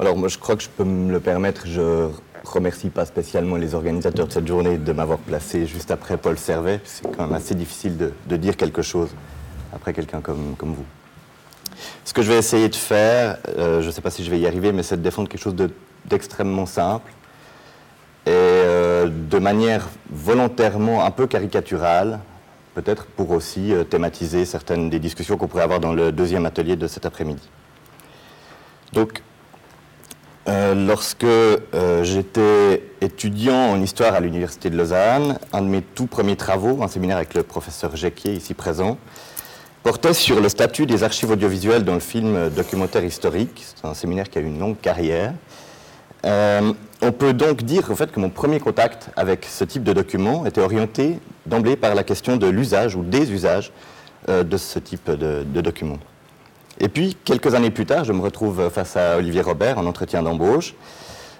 Alors moi je crois que je peux me le permettre, je remercie pas spécialement les organisateurs de cette journée de m'avoir placé juste après Paul Servet. C'est quand même assez difficile de, dire quelque chose après quelqu'un comme, vous. Ce que je vais essayer de faire, euh, je ne sais pas si je vais y arriver, mais c'est de défendre quelque chose d'extrêmement simple et euh, de manière volontairement un peu caricaturale, peut-être pour aussi euh, thématiser certaines des discussions qu'on pourrait avoir dans le deuxième atelier de cet après-midi. Donc, lorsque j'étais étudiant en histoire à l'Université de Lausanne, un de mes tout premiers travaux, un séminaire avec le professeur Jacquier, ici présent, portait sur le statut des archives audiovisuelles dans le film documentaire historique. C'est un séminaire qui a eu une longue carrière. Euh, on peut donc dire en fait, que mon premier contact avec ce type de document était orienté d'emblée par la question de l'usage ou des usages euh, de ce type de, de document. Et puis, quelques années plus tard, je me retrouve face à Olivier Robert en entretien d'embauche.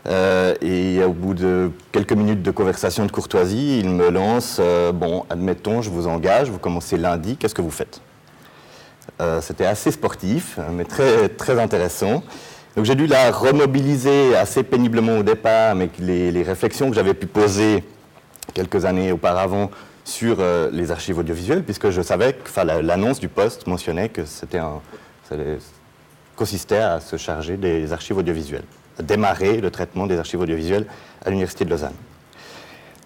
Euh, et au bout de quelques minutes de conversation de courtoisie, il me lance Bon, admettons, je vous engage, vous commencez lundi, qu'est-ce que vous faites? Euh, c'était assez sportif, mais très, très intéressant. Donc j'ai dû la remobiliser assez péniblement au départ avec les, réflexions que j'avais pu poser quelques années auparavant sur euh, les archives audiovisuelles, puisque je savais que l'annonce du poste mentionnait que c'était un, ça consistait à se charger des archives audiovisuelles, à démarrer le traitement des archives audiovisuelles à l'Université de Lausanne.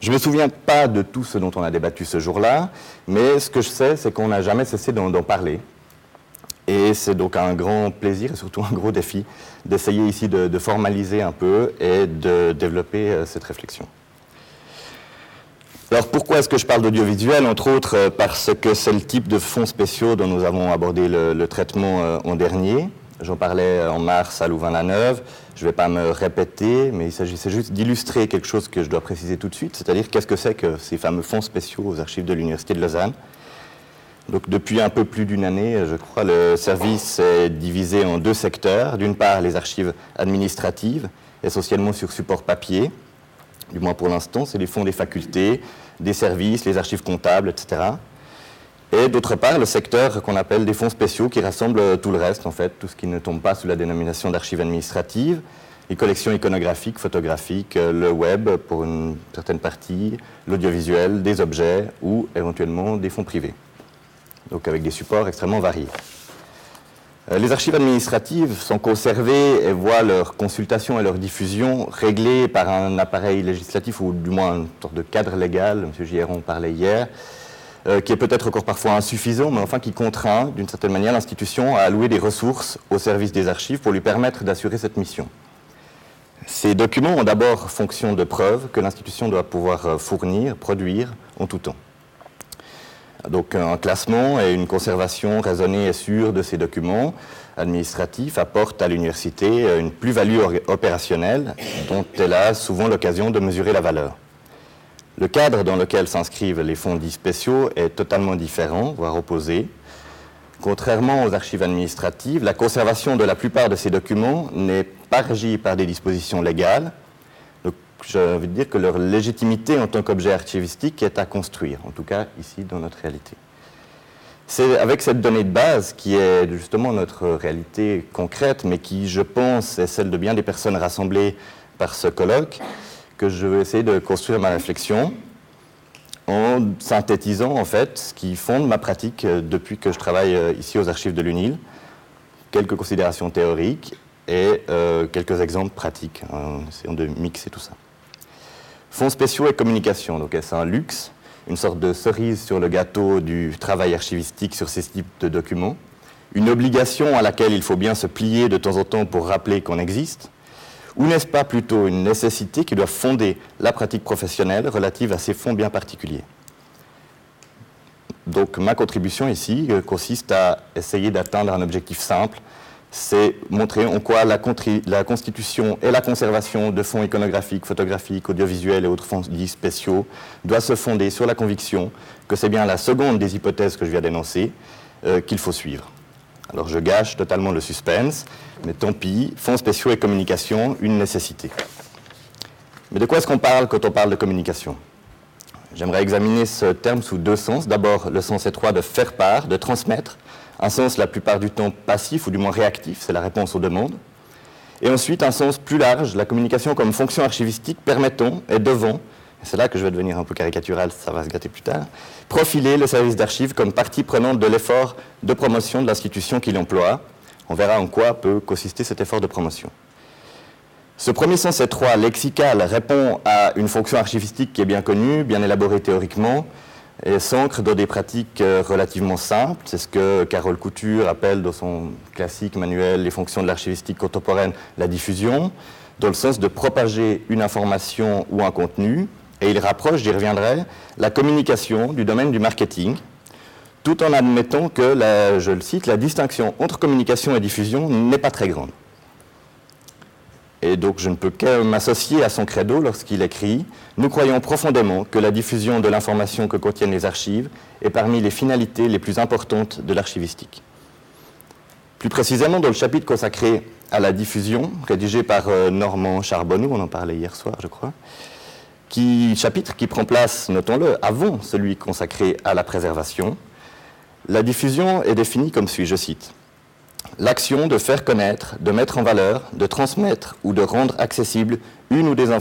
Je ne me souviens pas de tout ce dont on a débattu ce jour-là, mais ce que je sais, c'est qu'on n'a jamais cessé d'en parler. Et c'est donc un grand plaisir et surtout un gros défi d'essayer ici de, formaliser un peu et de développer euh, cette réflexion. Alors pourquoi est-ce que je parle d'audiovisuel Entre autres euh, parce que c'est le type de fonds spéciaux dont nous avons abordé le, traitement euh, en dernier. J'en parlais en mars à Louvain-la-Neuve. Je ne vais pas me répéter, mais il s'agissait juste d'illustrer quelque chose que je dois préciser tout de suite, c'est-à-dire qu'est-ce que c'est que ces fameux fonds spéciaux aux archives de l'Université de Lausanne. Donc depuis un peu plus d'une année, je crois, le service est divisé en deux secteurs. D'une part, les archives administratives, essentiellement sur support papier, du moins pour l'instant, c'est les fonds des facultés, des services, les archives comptables, etc. Et d'autre part, le secteur qu'on appelle des fonds spéciaux, qui rassemble tout le reste, en fait, tout ce qui ne tombe pas sous la dénomination d'archives administratives, les collections iconographiques, photographiques, le web pour une certaine partie, l'audiovisuel, des objets ou éventuellement des fonds privés donc avec des supports extrêmement variés. Euh, les archives administratives sont conservées et voient leur consultation et leur diffusion réglées par un appareil législatif ou du moins une sorte de cadre légal, M. Giron parlait hier, euh, qui est peut-être encore parfois insuffisant, mais enfin qui contraint d'une certaine manière l'institution à allouer des ressources au service des archives pour lui permettre d'assurer cette mission. Ces documents ont d'abord fonction de preuve que l'institution doit pouvoir euh, fournir, produire en tout temps. Donc un classement et une conservation raisonnée et sûre de ces documents administratifs apportent à l'université une plus-value opérationnelle dont elle a souvent l'occasion de mesurer la valeur. Le cadre dans lequel s'inscrivent les fonds dits spéciaux est totalement différent, voire opposé. Contrairement aux archives administratives, la conservation de la plupart de ces documents n'est pas régie par des dispositions légales, j'ai envie de dire que leur légitimité en tant qu'objet archivistique est à construire, en tout cas ici dans notre réalité. C'est avec cette donnée de base qui est justement notre réalité concrète, mais qui, je pense, est celle de bien des personnes rassemblées par ce colloque, que je vais essayer de construire ma réflexion en synthétisant en fait ce qui fonde ma pratique euh, depuis que je travaille euh, ici aux archives de l'UNIL, quelques considérations théoriques et euh, quelques exemples pratiques, en essayant de mixer tout ça. Fonds spéciaux et communication, donc c'est un luxe, une sorte de cerise sur le gâteau du travail archivistique sur ces types de documents, une obligation à laquelle il faut bien se plier de temps en temps pour rappeler qu'on existe, ou n'est-ce pas plutôt une nécessité qui doit fonder la pratique professionnelle relative à ces fonds bien particuliers? Donc ma contribution ici euh, consiste à essayer d'atteindre un objectif simple, c'est montrer en quoi la, constitution et la conservation de fonds iconographiques, photographiques, audiovisuels et autres fonds dits spéciaux doit se fonder sur la conviction que c'est bien la seconde des hypothèses que je viens d'énoncer euh, qu'il faut suivre. Alors je gâche totalement le suspense, mais tant pis, fonds spéciaux et communication, une nécessité. Mais de quoi est-ce qu'on parle quand on parle de communication? J'aimerais examiner ce terme sous deux sens. D'abord, le sens étroit de faire part, de transmettre, un sens la plupart du temps passif ou du moins réactif, c'est la réponse aux demandes. Et ensuite, un sens plus large, la communication comme fonction archivistique permettant et devant, et c'est là que je vais devenir un peu caricatural, ça va se gâter plus tard, profiler le service d'archives comme partie prenante de l'effort de promotion de l'institution qu'il emploie. On verra en quoi peut consister cet effort de promotion. Ce premier sens étroit, lexical, répond à une fonction archivistique qui est bien connue, bien élaborée théoriquement, et s'ancre dans des pratiques euh, relativement simples. C'est ce que Carole Couture appelle dans son classique manuel Les fonctions de l'archivistique contemporaine la diffusion, dans le sens de propager une information ou un contenu. Et il rapproche, j'y reviendrai, la communication du domaine du marketing, tout en admettant que, je le cite, la distinction entre communication et diffusion n'est pas très grande. Et donc je ne peux que m'associer à son credo lorsqu'il écrit Nous croyons profondément que la diffusion de l'information que contiennent les archives est parmi les finalités les plus importantes de l'archivistique. Plus précisément, dans le chapitre consacré à la diffusion, rédigé par euh, Normand Charbonneau, on en parlait hier soir, je crois, qui, chapitre qui prend place, notons-le, avant celui consacré à la préservation, la diffusion est définie comme suit, je cite l'action de faire connaître, de mettre en valeur, de transmettre ou de rendre accessible une ou des,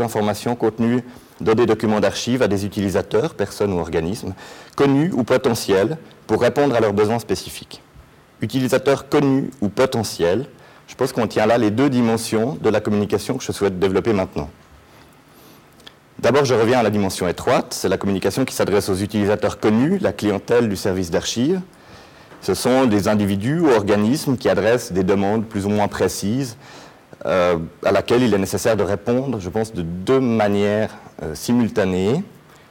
informations contenues dans des documents d'archives à des utilisateurs, personnes ou organismes, connus ou potentiels, pour répondre à leurs besoins spécifiques. Utilisateurs connus ou potentiels, je pense qu'on tient là les deux dimensions de la communication que je souhaite développer maintenant. D'abord, je reviens à la dimension étroite, c'est la communication qui s'adresse aux utilisateurs connus, la clientèle du service d'archives, ce sont des individus ou organismes qui adressent des demandes plus ou moins précises euh, à laquelle il est nécessaire de répondre, je pense, de deux manières euh, simultanées.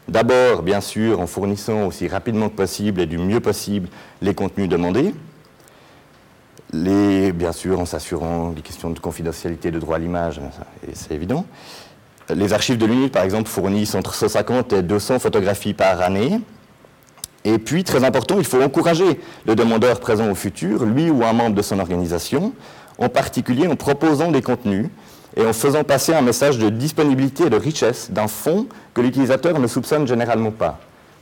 D'abord, bien sûr, en fournissant aussi rapidement que possible et du mieux possible les contenus demandés. Bien sûr, en s'assurant des questions de confidentialité, de droit à l'image, c'est évident. Les archives de l'UNIT, par exemple, fournissent entre 150 et 200 photographies par année. Et puis, très important, il faut encourager le demandeur présent au futur, lui ou un membre de son organisation, en particulier en proposant des contenus et en faisant passer un message de disponibilité et de richesse d'un fond que l'utilisateur ne soupçonne généralement pas.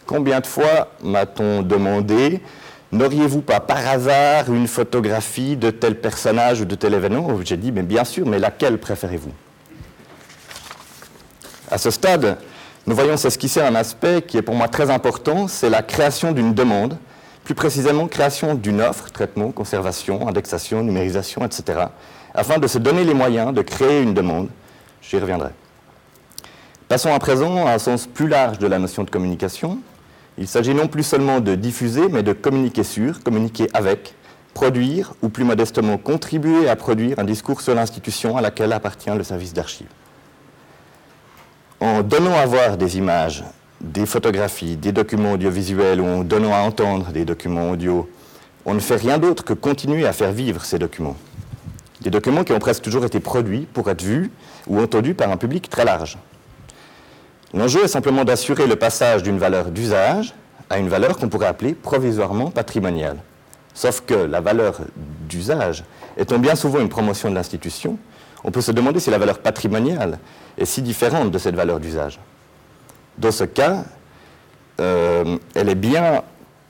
Combien de fois m'a-t-on demandé N'auriez-vous pas par hasard une photographie de tel personnage ou de tel événement? J'ai dit, mais bien sûr, mais laquelle préférez-vous? À ce stade, nous voyons s'esquisser un aspect qui est pour moi très important, c'est la création d'une demande, plus précisément création d'une offre, traitement, conservation, indexation, numérisation, etc., afin de se donner les moyens de créer une demande. J'y reviendrai. Passons à présent à un sens plus large de la notion de communication. Il s'agit non plus seulement de diffuser, mais de communiquer sur, communiquer avec, produire ou plus modestement contribuer à produire un discours sur l'institution à laquelle appartient le service d'archives en donnant à voir des images, des photographies, des documents audiovisuels ou en donnant à entendre des documents audio, on ne fait rien d'autre que continuer à faire vivre ces documents. Des documents qui ont presque toujours été produits pour être vus ou entendus par un public très large. L'enjeu est simplement d'assurer le passage d'une valeur d'usage à une valeur qu'on pourrait appeler provisoirement patrimoniale. Sauf que la valeur d'usage étant bien souvent une promotion de l'institution, on peut se demander si la valeur patrimoniale est si différente de cette valeur d'usage. Dans ce cas, euh, elle est bien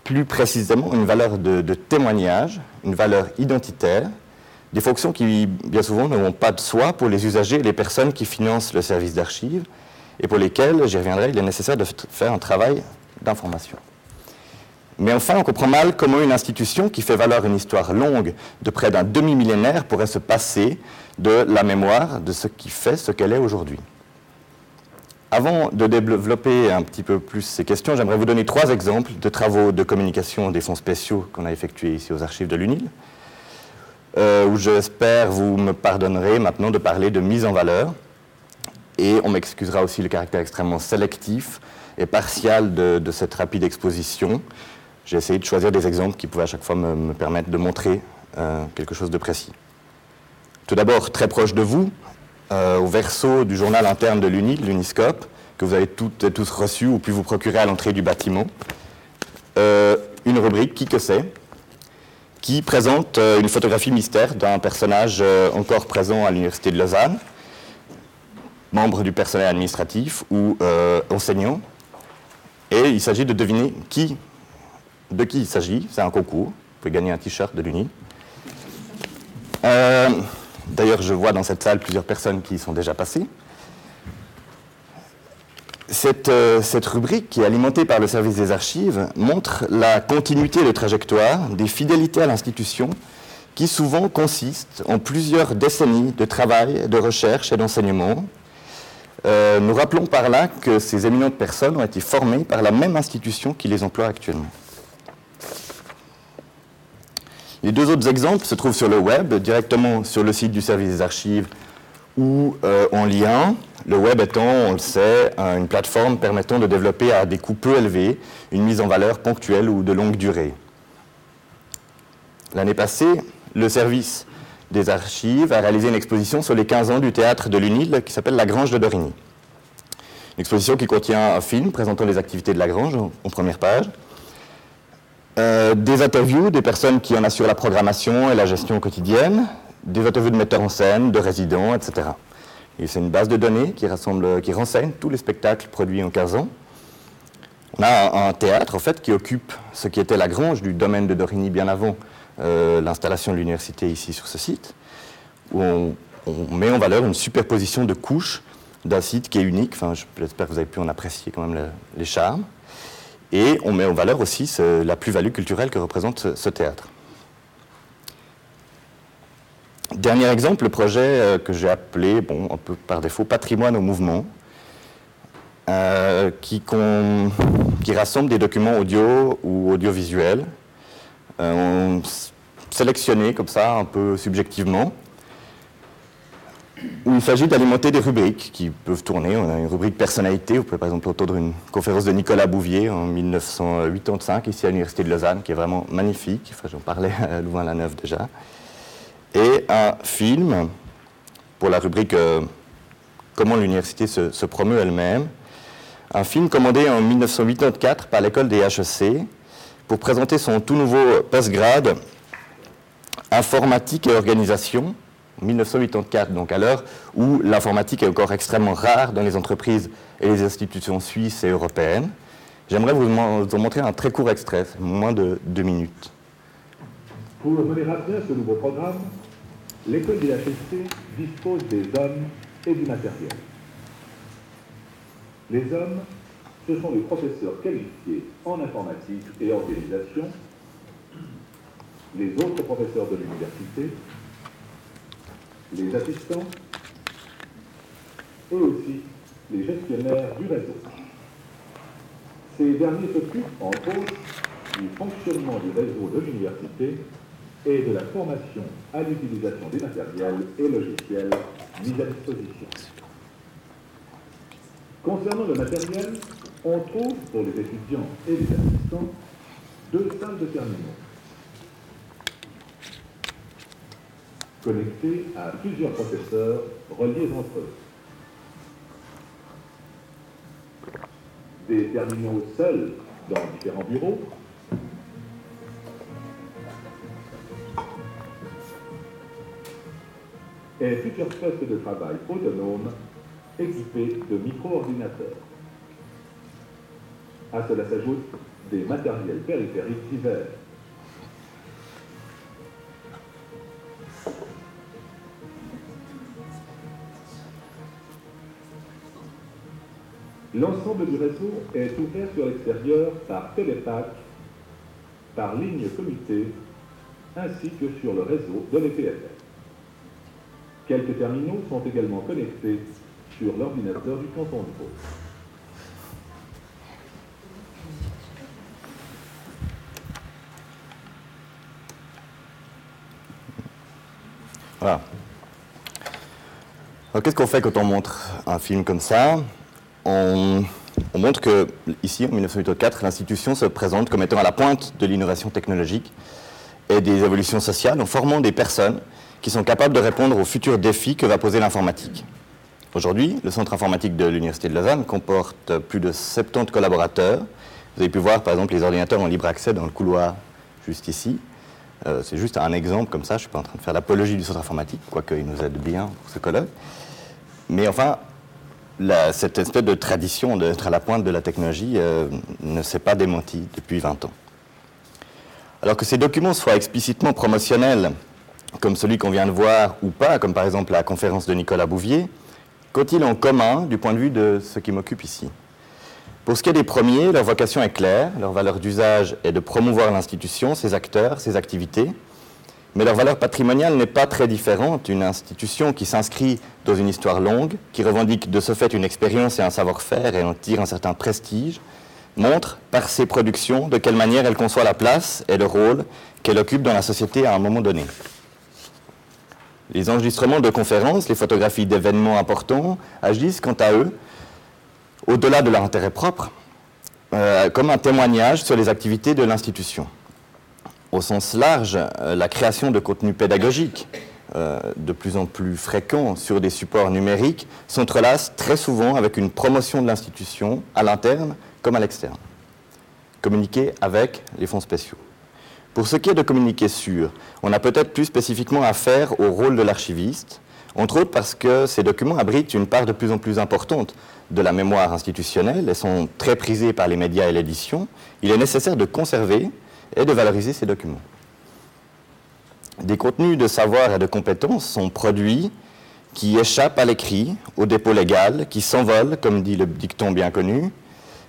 plus précisément une valeur de, témoignage, une valeur identitaire, des fonctions qui, bien souvent, n'ont pas de soi pour les usagers et les personnes qui financent le service d'archives et pour lesquelles, j'y reviendrai, il est nécessaire de faire un travail d'information. Mais enfin, on comprend mal comment une institution qui fait valoir une histoire longue de près d'un demi-millénaire pourrait se passer de la mémoire de ce qui fait ce qu'elle est aujourd'hui. Avant de développer un petit peu plus ces questions, j'aimerais vous donner trois exemples de travaux de communication des fonds spéciaux qu'on a effectués ici aux archives de l'UNIL, euh, où j'espère vous me pardonnerez maintenant de parler de mise en valeur, et on m'excusera aussi le caractère extrêmement sélectif et partial de, cette rapide exposition. J'ai essayé de choisir des exemples qui pouvaient à chaque fois me, permettre de montrer euh, quelque chose de précis. Tout d'abord, très proche de vous, euh, au verso du journal interne de l'UNI, l'Uniscope, que vous avez toutes tous reçu ou pu vous procurer à l'entrée du bâtiment, euh, une rubrique Qui que c'est qui présente une photographie mystère d'un personnage encore présent à l'Université de Lausanne, membre du personnel administratif ou enseignant. Et il s'agit de deviner qui, de qui il s'agit? C'est un concours. Vous pouvez gagner un t-shirt de l'UNI. D'ailleurs, je vois dans cette salle plusieurs personnes qui y sont déjà passées. Cette, euh, cette, rubrique, qui est alimentée par le service des archives, montre la continuité de trajectoire des fidélités à l'institution, qui souvent consistent en plusieurs décennies de travail, de recherche et d'enseignement. Euh, nous rappelons par là que ces éminentes personnes ont été formées par la même institution qui les emploie actuellement. Les deux autres exemples se trouvent sur le web, directement sur le site du service des archives ou euh, en lien. Le web étant, on le sait, une plateforme permettant de développer à des coûts peu élevés une mise en valeur ponctuelle ou de longue durée. L'année passée, le service des archives a réalisé une exposition sur les 15 ans du théâtre de l'UNIL qui s'appelle La Grange de Dorigny. Une exposition qui contient un film présentant les activités de la Grange en première page, euh, des interviews des personnes qui en assurent la programmation et la gestion quotidienne, des interviews de metteurs en scène, de résidents, etc. Et c'est une base de données qui, rassemble, qui renseigne tous les spectacles produits en 15 ans. On a un, théâtre, en fait, qui occupe ce qui était la grange du domaine de Dorigny bien avant euh, l'installation de l'université ici sur ce site, où on, met en valeur une superposition de couches d'un site qui est unique. Enfin, j'espère que vous avez pu en apprécier quand même les charmes. Et on met en valeur aussi la plus-value culturelle que représente ce, théâtre. Dernier exemple, le projet euh, que j'ai appelé, bon, un peu par défaut, Patrimoine au mouvement, euh, qui, rassemble des documents audio ou audiovisuels, euh, sélectionnés comme ça, un peu subjectivement, il s'agit d'alimenter des rubriques qui peuvent tourner. On a une rubrique personnalité, vous pouvez par exemple entendre une conférence de Nicolas Bouvier en 1985 ici à l'Université de Lausanne, qui est vraiment magnifique, enfin, j'en parlais à Louvain-la-Neuve déjà, et un film pour la rubrique euh, Comment l'université se, se promeut elle-même, un film commandé en 1984 par l'école des HEC pour présenter son tout nouveau postgrade Informatique et organisation, 1984, donc à l'heure où l'informatique est encore extrêmement rare dans les entreprises et les institutions suisses et européennes. J'aimerais vous en montrer un très court extrait, moins de deux minutes. Pour mener à ce nouveau programme, l'école de dispose des hommes et du matériel. Les hommes, ce sont les professeurs qualifiés en informatique et organisation, les autres professeurs de l'université, les assistants et aussi les gestionnaires du réseau. Ces derniers s'occupent, entre autres, du fonctionnement du réseau de l'université et de la formation à l'utilisation des matériels et logiciels mis à disposition. Concernant le matériel, on trouve pour les étudiants et les assistants deux salles de terminaux connectés à plusieurs professeurs reliés entre eux. Des terminaux seuls dans différents bureaux, et plusieurs postes de travail autonomes équipés de micro-ordinateurs. À cela s'ajoutent des matériels périphériques divers, L'ensemble du réseau est ouvert sur l'extérieur par télépath, par ligne comité, ainsi que sur le réseau de l'EPFR. Quelques terminaux sont également connectés sur l'ordinateur du canton de Vaud. Voilà. qu'est-ce qu'on fait quand on montre un film comme ça? On, montre que, ici, en 1984, l'institution se présente comme étant à la pointe de l'innovation technologique et des évolutions sociales en formant des personnes qui sont capables de répondre aux futurs défis que va poser l'informatique. Aujourd'hui, le centre informatique de l'Université de Lausanne comporte plus de 70 collaborateurs. Vous avez pu voir, par exemple, les ordinateurs en libre accès dans le couloir juste ici. Euh, c'est juste un exemple comme ça, je ne suis pas en train de faire l'apologie du centre informatique, quoique il nous aide bien ce colloque. Mais enfin, cette espèce de tradition d'être à la pointe de la technologie euh, ne s'est pas démentie depuis 20 ans. Alors que ces documents soient explicitement promotionnels comme celui qu'on vient de voir ou pas, comme par exemple la conférence de Nicolas Bouvier, qu'ont-ils en commun du point de vue de ce qui m'occupe ici? Pour ce qui est des premiers, leur vocation est claire, leur valeur d'usage est de promouvoir l'institution, ses acteurs, ses activités, mais leur valeur patrimoniale n'est pas très différente. Une institution qui s'inscrit dans une histoire longue, qui revendique de ce fait une expérience et un savoir-faire et en tire un certain prestige, montre par ses productions de quelle manière elle conçoit la place et le rôle qu'elle occupe dans la société à un moment donné. Les enregistrements de conférences, les photographies d'événements importants agissent quant à eux, au-delà de leur intérêt propre, euh, comme un témoignage sur les activités de l'institution. Au sens large, euh, la création de contenus pédagogiques euh, de plus en plus fréquents sur des supports numériques s'entrelacent très souvent avec une promotion de l'institution à l'interne comme à l'externe. Communiquer avec les fonds spéciaux. Pour ce qui est de communiquer sur, on a peut-être plus spécifiquement affaire au rôle de l'archiviste, entre autres parce que ces documents abritent une part de plus en plus importante de la mémoire institutionnelle et sont très prisés par les médias et l'édition. Il est nécessaire de conserver et de valoriser ces documents. Des contenus de savoir et de compétences sont produits qui échappent à l'écrit, au dépôt légal, qui s'envolent, comme dit le dicton bien connu,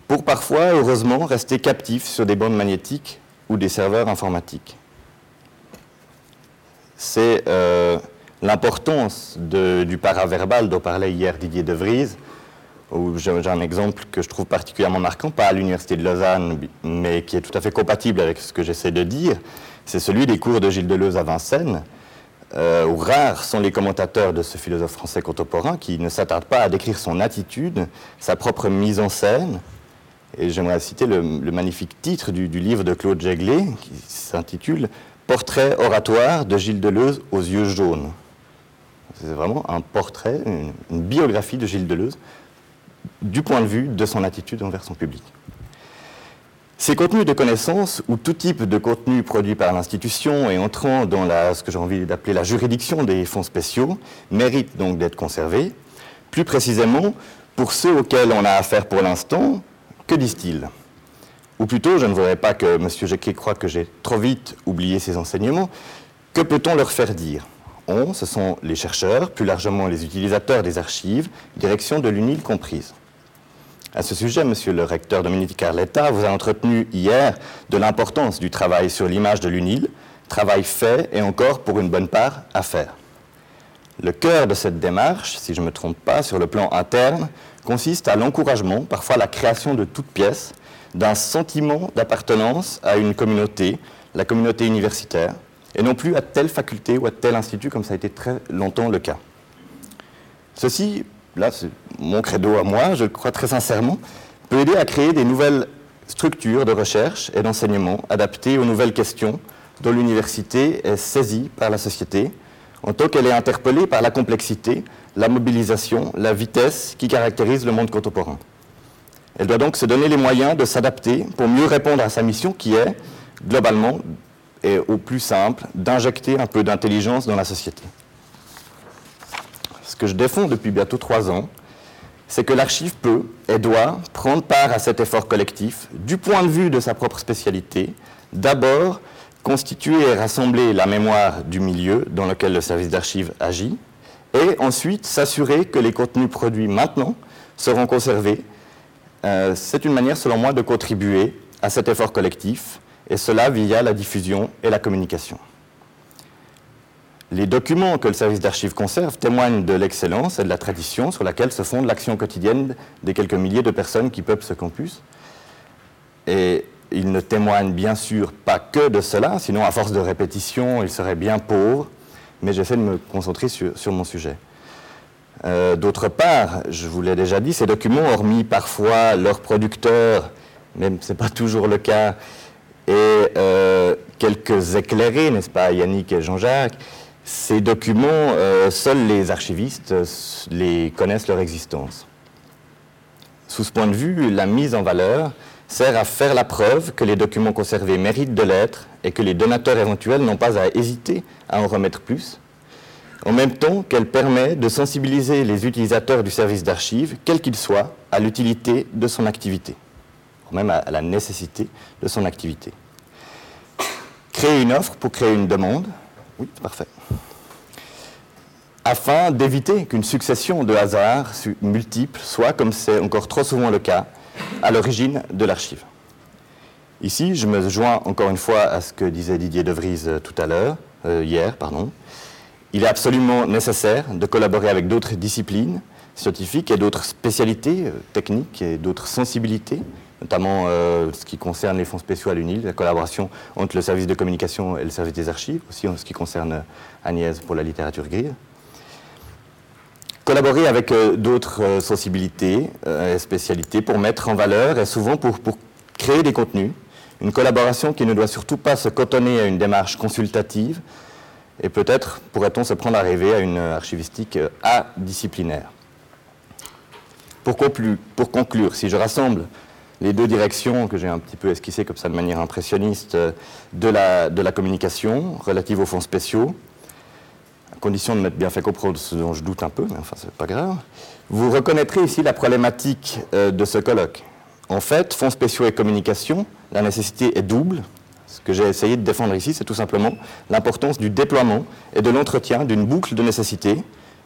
pour parfois, heureusement, rester captifs sur des bandes magnétiques ou des serveurs informatiques. C'est euh, l'importance du paraverbal dont parlait hier Didier De Vries, j'ai un exemple que je trouve particulièrement marquant, pas à l'Université de Lausanne, mais qui est tout à fait compatible avec ce que j'essaie de dire, c'est celui des cours de Gilles Deleuze à Vincennes, euh, où rares sont les commentateurs de ce philosophe français contemporain qui ne s'attardent pas à décrire son attitude, sa propre mise en scène, et j'aimerais citer le, magnifique titre du, livre de Claude Jeglet, qui s'intitule Portrait oratoire de Gilles Deleuze aux yeux jaunes. C'est vraiment un portrait, une, biographie de Gilles Deleuze du point de vue de son attitude envers son public. Ces contenus de connaissances, ou tout type de contenu produit par l'institution et entrant dans ce que j'ai envie d'appeler la juridiction des fonds spéciaux, méritent donc d'être conservés. Plus précisément, pour ceux auxquels on a affaire pour l'instant, que disent-ils? Ou plutôt, je ne voudrais pas que M. Jacquet croie que j'ai trop vite oublié ces enseignements. Que peut-on leur faire dire? On, ce sont les chercheurs, plus largement les utilisateurs des archives, direction de l'UNIL comprise. À ce sujet, Monsieur le recteur Dominique Carletta vous a entretenu hier de l'importance du travail sur l'image de l'UNIL, travail fait et encore pour une bonne part à faire. Le cœur de cette démarche, si je ne me trompe pas, sur le plan interne, consiste à l'encouragement, parfois la création de toutes pièces, d'un sentiment d'appartenance à une communauté, la communauté universitaire, et non plus à telle faculté ou à tel institut comme ça a été très longtemps le cas. Ceci, là c'est mon credo à moi, je crois très sincèrement, peut aider à créer des nouvelles structures de recherche et d'enseignement adaptées aux nouvelles questions dont l'université est saisie par la société, en tant qu'elle est interpellée par la complexité, la mobilisation, la vitesse qui caractérise le monde contemporain. Elle doit donc se donner les moyens de s'adapter pour mieux répondre à sa mission qui est, globalement et au plus simple, d'injecter un peu d'intelligence dans la société. Ce que je défends depuis bientôt trois ans, c'est que l'archive peut et doit prendre part à cet effort collectif du point de vue de sa propre spécialité, d'abord constituer et rassembler la mémoire du milieu dans lequel le service d'archives agit, et ensuite s'assurer que les contenus produits maintenant seront conservés. Euh, c'est une manière, selon moi, de contribuer à cet effort collectif, et cela via la diffusion et la communication. Les documents que le service d'archives conserve témoignent de l'excellence et de la tradition sur laquelle se fonde l'action quotidienne des quelques milliers de personnes qui peuplent ce campus. Et il ne témoigne bien sûr pas que de cela, sinon à force de répétition, il serait bien pauvre, mais j'essaie de me concentrer sur, mon sujet. Euh, d'autre part, je vous l'ai déjà dit, ces documents, hormis parfois leurs producteurs, même ce n'est pas toujours le cas, et euh, quelques éclairés, n'est-ce pas, Yannick et Jean-Jacques, ces documents, euh, seuls les archivistes les connaissent leur existence. Sous ce point de vue, la mise en valeur sert à faire la preuve que les documents conservés méritent de l'être et que les donateurs éventuels n'ont pas à hésiter à en remettre plus, en même temps qu'elle permet de sensibiliser les utilisateurs du service d'archives, quels qu'ils soient, à l'utilité de son activité, même à la nécessité de son activité. Créer une offre pour créer une demande, Oui, parfait. Afin d'éviter qu'une succession de hasards multiples soit, comme c'est encore trop souvent le cas, à l'origine de l'archive. Ici, je me joins encore une fois à ce que disait Didier De Vries euh, tout à l'heure, euh, hier, pardon. Il est absolument nécessaire de collaborer avec d'autres disciplines scientifiques et d'autres spécialités euh, techniques et d'autres sensibilités, notamment ce qui concerne les fonds spéciaux à l'UNIL, la collaboration entre le service de communication et le service des archives, aussi en ce qui concerne Agnès pour la littérature grise. Collaborer avec d'autres sensibilités et spécialités pour mettre en valeur et souvent pour, pour créer des contenus une collaboration qui ne doit surtout pas se cotonner à une démarche consultative, et peut-être pourrait-on se prendre à rêver à une archivistique adisciplinaire. Pour pour conclure, si je rassemble les deux directions que j'ai un petit peu esquissées comme ça de manière impressionniste de la, de la communication relative aux fonds spéciaux, à condition de m'être bien fait comprendre ce dont je doute un peu, mais enfin c'est pas grave, vous reconnaîtrez ici la problématique euh, de ce colloque. En fait, fonds spéciaux et communication, la nécessité est double. Ce que j'ai essayé de défendre ici, c'est tout simplement l'importance du déploiement et de l'entretien d'une boucle de nécessité,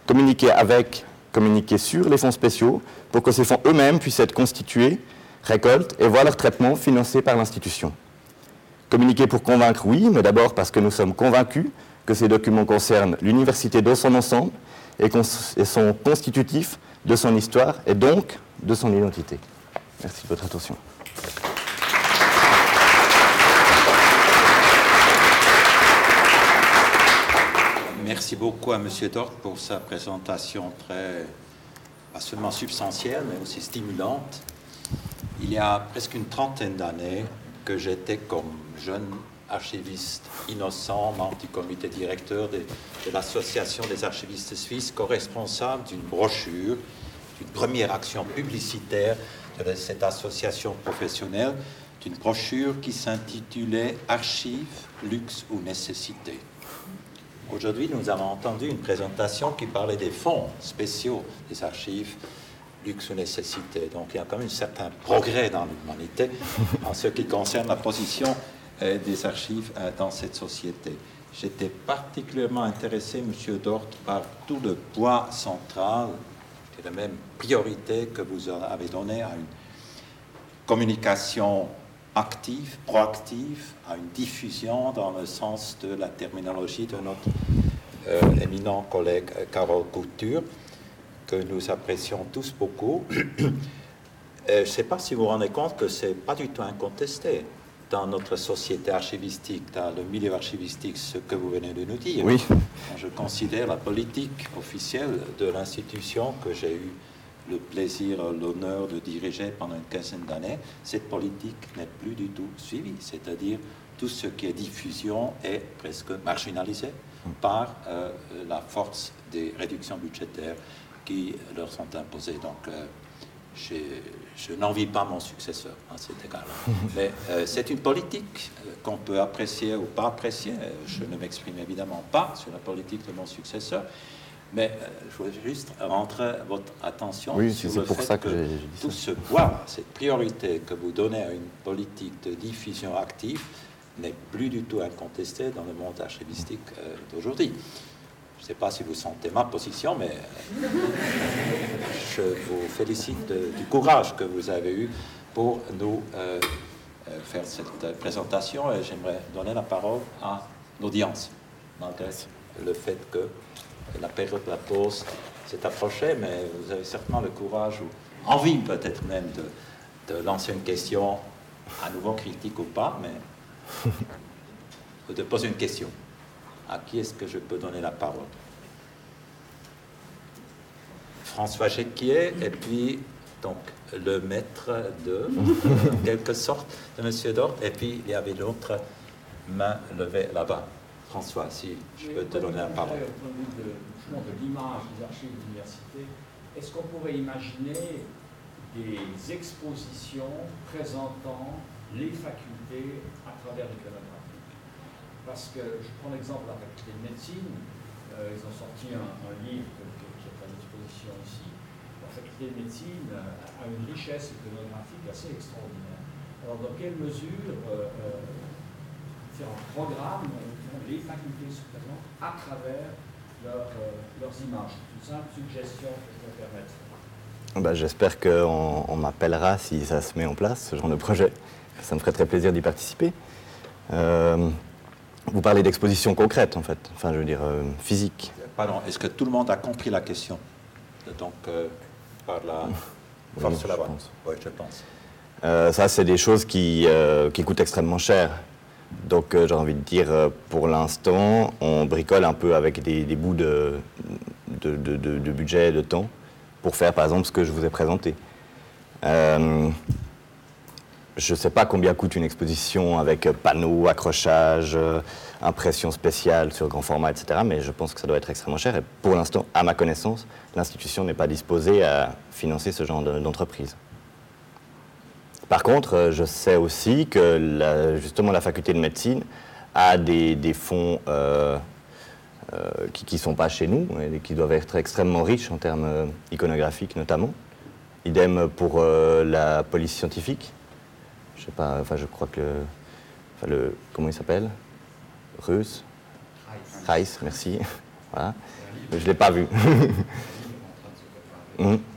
communiquer avec, communiquer sur les fonds spéciaux, pour que ces fonds eux-mêmes puissent être constitués, récoltent et voient leur traitement financé par l'institution. Communiquer pour convaincre, oui, mais d'abord parce que nous sommes convaincus que ces documents concernent l'université dans son ensemble et, sont constitutifs de son histoire et donc de son identité. Merci de votre attention. Merci beaucoup à M. Dort pour sa présentation très, pas seulement substantielle, mais aussi stimulante. Il y a presque une trentaine d'années que j'étais comme jeune archiviste innocent, membre du comité directeur de, l'Association des archivistes suisses, co-responsable d'une brochure, d'une première action publicitaire de cette association professionnelle d'une brochure qui s'intitulait Archives, luxe ou nécessité. Aujourd'hui, nous avons entendu une présentation qui parlait des fonds spéciaux des archives, luxe ou nécessité. Donc il y a quand même un certain progrès dans l'humanité en ce qui concerne la position euh, des archives euh, dans cette société. J'étais particulièrement intéressé, Monsieur Dort, par tout le poids central la même priorité que vous avez donnée à une communication active, proactive, à une diffusion dans le sens de la terminologie de notre euh, éminent collègue Carole Couture, que nous apprécions tous beaucoup. Euh, je ne sais pas si vous vous rendez compte que ce n'est pas du tout incontesté dans notre société archivistique, dans le milieu archivistique, ce que vous venez de nous dire. Oui. Je considère la politique officielle de l'institution que j'ai eu le plaisir, l'honneur de diriger pendant une quinzaine d'années, cette politique n'est plus du tout suivie. C'est-à-dire tout ce qui est diffusion est presque marginalisé par euh, la force des réductions budgétaires qui leur sont imposées. Donc, euh, je n'envie pas mon successeur, à cet égard. Mais euh, c'est une politique euh, qu'on peut apprécier ou pas apprécier. Je ne m'exprime évidemment pas sur la politique de mon successeur, mais euh, je voudrais juste rentrer votre attention sur le fait que, tout ce poids, cette priorité que vous donnez à une politique de diffusion active n'est plus du tout incontestée dans le monde archivistique d'aujourd'hui. Je ne sais pas si vous sentez ma position, mais je vous félicite du courage que vous avez eu pour nous euh, euh, faire cette présentation et j'aimerais donner la parole à l'audience, malgré le fait que la période de la pause s'est approchée, mais vous avez certainement le courage ou envie peut-être même de, lancer une question à nouveau critique ou pas, mais de poser une question. À qui est-ce que je peux donner la parole? François Jequier, et puis donc le maître de, en quelque sorte, de M. Dort, et puis il y avait l'autre main levée là-bas. François, si je peux te donner la parole. Au point de vue de, l'image des archives de l'université, est-ce qu'on pourrait imaginer des expositions présentant les facultés à travers l'iconographie parce que je prends l'exemple de la faculté de médecine, euh, ils ont sorti un, livre qui est à disposition ici. La faculté de médecine a une richesse iconographique assez extraordinaire. Alors, dans quelle mesure euh, euh, différents programmes, les facultés se présentent à travers leur, leurs images? C'est une simple suggestion que je me permettre. Bah, J'espère qu'on m'appellera si ça se met en place, ce genre de projet. Ça me ferait très plaisir d'y participer. Euh, vous parlez d'exposition concrète, en fait, enfin, je veux dire, euh, physique. Pardon, est-ce que tout le monde a compris la question Donc, euh, par la force je la pense. Oui, je pense. Euh, ça, c'est des choses qui, euh, qui coûtent extrêmement cher. Donc, j'ai envie de dire, pour l'instant, on bricole un peu avec des, des bouts de, de, de- de- de budget et de temps pour faire, par exemple, ce que je vous ai présenté. Je ne sais pas combien coûte une exposition avec euh, panneaux, accrochage, euh, impression spéciale sur grand format, etc. Mais je pense que ça doit être extrêmement cher. Et pour l'instant, à ma connaissance, l'institution n'est pas disposée à financer ce genre de- d'entreprise. Par contre, euh, je sais aussi que la- justement la faculté de médecine a des, fonds qui ne sont pas chez nous et qui doivent être extrêmement riches en termes iconographiques notamment. Idem pour la police scientifique. Je sais pas, enfin je crois que le, enfin, le comment il s'appelle? Russe? Rice, merci. voilà. Je ne l'ai pas vu. Mhm.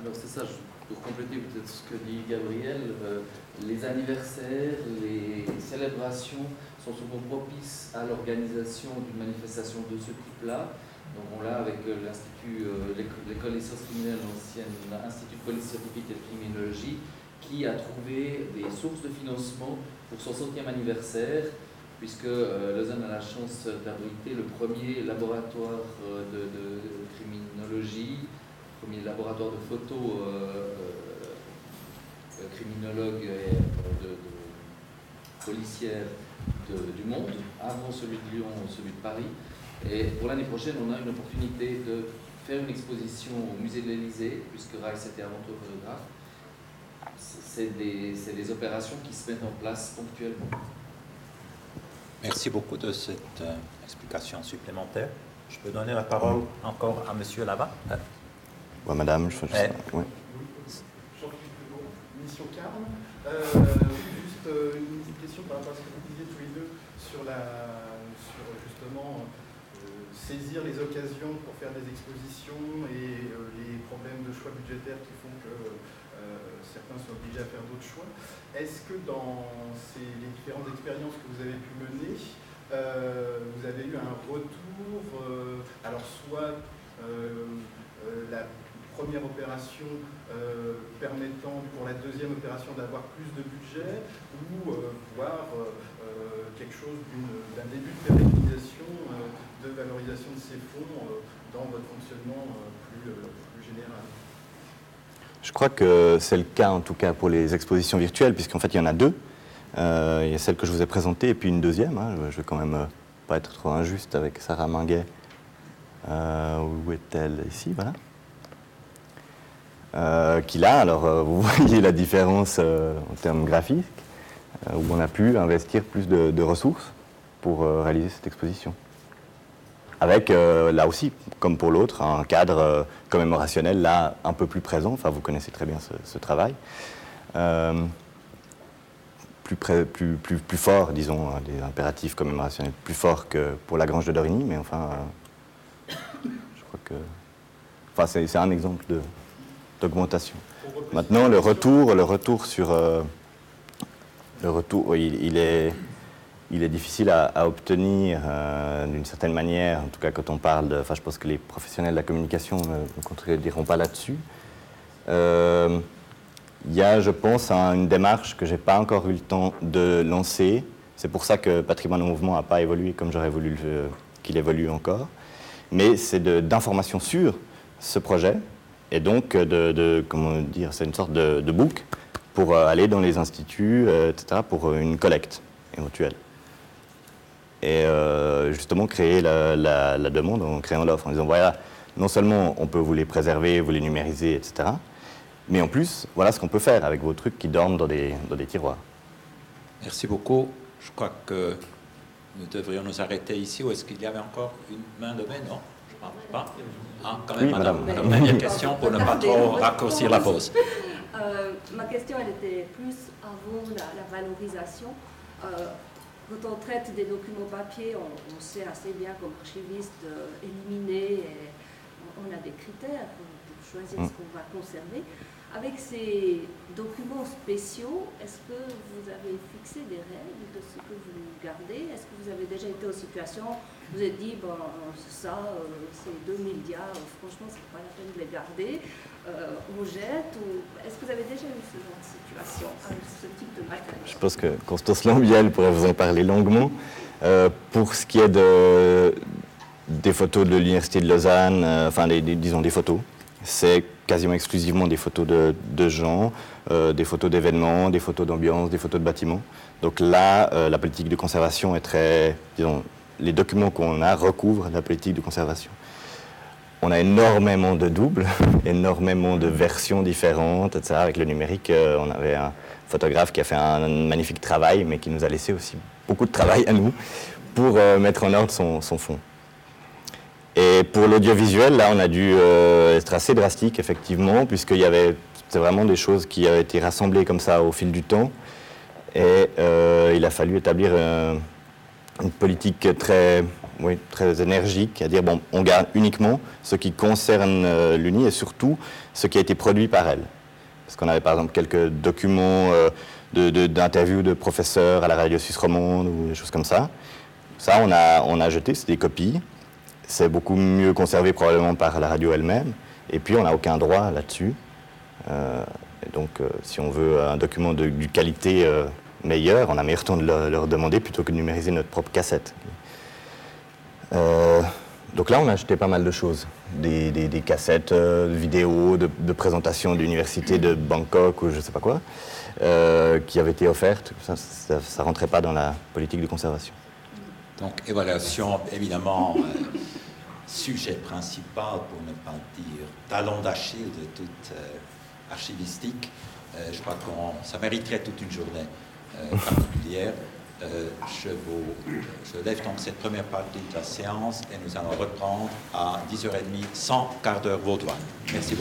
Alors c'est ça, je- pour compléter peut-être ce que dit Gabriel, euh, les anniversaires, les célébrations sont souvent propices à l'organisation d'une manifestation de ce type-là. On l'a avec euh, l'Institut, euh, l'éco- l'école des sciences criminelles, l'ancienne Institut de police scientifique et de criminologie, qui a trouvé des sources de financement pour son centième anniversaire, puisque euh, Lausanne a la chance d'abriter le premier laboratoire de, criminologie premier laboratoire de photos euh, criminologue et de, de policière du monde, avant celui de Lyon, celui de Paris. Et pour l'année prochaine, on a une opportunité de faire une exposition au musée de l'Élysée, puisque Rice était avant tout photographe. C'est des, opérations qui se mettent en place ponctuellement. Merci beaucoup de cette euh, explication supplémentaire. Je peux donner la parole encore à Monsieur là-bas Euh, Ouais, madame, je fais juste Eh. Legault, Mission Carme. Euh, juste euh, une petite question par rapport à ce que vous disiez tous les deux sur, la, sur justement euh, saisir les occasions pour faire des expositions et euh, les problèmes de choix budgétaires qui font que euh, certains sont obligés à faire d'autres choix. Est-ce que dans les différentes expériences que vous avez pu mener, euh, vous avez eu un retour, euh, alors soit euh, euh, la première opération euh, permettant pour la deuxième opération d'avoir plus de budget ou euh, voir euh, euh, quelque chose d'un début de pérennisation, euh, de valorisation de ces fonds euh, dans votre fonctionnement euh, plus, euh, plus général. Je crois que c'est le cas en tout cas pour les expositions virtuelles, puisqu'en fait il y en a deux. Il y a celle que je vous ai présentée et puis une deuxième. hein. Je- vais quand même pas être trop injuste avec Sarah Minguet. Où est-elle Ici, voilà. Qui là, alors vous voyez la différence en termes graphiques, où on a pu investir plus de, ressources pour réaliser cette exposition. Avec, euh, là aussi, comme pour l'autre, un cadre euh, commémorationnel, là, un peu plus présent. Enfin, vous connaissez très bien ce, travail. Euh, plus, fort, disons, hein, des impératifs commémorationnels plus forts que pour la Grange de Dorigny, mais enfin, euh, je crois que. Enfin, c'est un exemple d'augmentation. Maintenant, le retour, le retour sur. le retour, il est, il est difficile à, obtenir euh, d'une certaine manière, en tout cas quand on parle de. Enfin, je pense que les professionnels de la communication ne, ne contrediront pas là-dessus. Euh, il y a, je pense, un- une démarche que je n'ai pas encore eu le temps de lancer. C'est pour ça que Patrimoine en Mouvement n'a pas évolué comme j'aurais voulu qu'il évolue encore. Mais c'est de- d'information sur ce projet. Et donc, de, comment dire, c'est une sorte de, de book pour euh, aller dans les instituts, etc., pour une collecte éventuelle. Et euh, justement, créer la, la- la demande en créant l'offre, en disant voilà, non seulement on peut vous les préserver, vous les numériser, etc., mais en plus, voilà ce qu'on peut faire avec vos trucs qui dorment dans des, dans des tiroirs. Merci beaucoup. Je crois que nous devrions nous arrêter ici. Ou est-ce qu'il y avait encore une main de main? Non, je ne pense pas. Ah, quand même, Oui, madame. madame. Alors, dernière question pour ne pas trop raccourcir la pause. Euh, ma question, elle était plus avant la, la valorisation. Euh, quand on traite des documents papier, on, on sait assez bien comme archiviste euh, éliminer, et on, on a des critères pour, pour choisir ce qu'on va conserver. Avec ces documents spéciaux, est-ce que vous avez fixé des règles de ce que vous gardez? Est-ce que vous avez déjà été en situation, vous vous êtes dit, bon, ça, euh, c'est 2000 dias, euh, franchement, c'est pas la peine de les garder, euh, on jette ou... Est-ce que vous avez déjà eu ce genre de situation avec ce type de matériel? Je pense que Constance Lambiel pourrait vous en parler longuement. Euh, pour ce qui est de, des photos de l'Université de Lausanne, euh, enfin, disons des photos, c'est quasiment exclusivement des photos de, gens, euh, des photos d'événements, des photos d'ambiance, des photos de bâtiments. Donc là, euh, la politique de conservation est très, disons, les documents qu'on a recouvrent la politique de conservation. On a énormément de doubles, énormément de versions différentes, etc. Avec le numérique, euh, on avait un photographe qui a fait un magnifique travail, mais qui nous a laissé aussi beaucoup de travail à nous pour mettre en ordre son fond. Et pour l'audiovisuel, là, on a dû euh, être assez drastique, effectivement, puisqu'il y avait vraiment des choses qui avaient été rassemblées comme ça au fil du temps. Et euh, il a fallu établir euh, une politique très, oui, très énergique, à dire bon, on garde uniquement ce qui concerne l'UNI et surtout ce qui a été produit par elle. Parce qu'on avait par exemple quelques documents euh, de- de- d'interviews de, professeurs à la radio suisse romande ou des choses comme ça. Ça, on a, on a jeté, c'est des copies. C'est beaucoup mieux conservé probablement par la radio elle-même. Et puis, on n'a aucun droit là-dessus. Euh, donc, euh, si on veut un document de, qualité euh, meilleure, on a meilleur temps de le- leur demander plutôt que de numériser notre propre cassette. Euh, donc là, on a acheté pas mal de choses. Des, cassettes euh, vidéo de, de présentation de l'université de Bangkok ou je sais pas quoi, qui avaient été offertes. Ça, ça rentrait pas dans la politique de conservation. Donc, évaluation, évidemment, euh, sujet principal, pour ne pas dire talon d'Achille de toute euh, archivistique. Euh, je crois que ça mériterait toute une journée particulière. Je, vous, je lève donc cette première partie de la séance et nous allons reprendre à 10h30 sans quart d'heure vaudois. Merci beaucoup.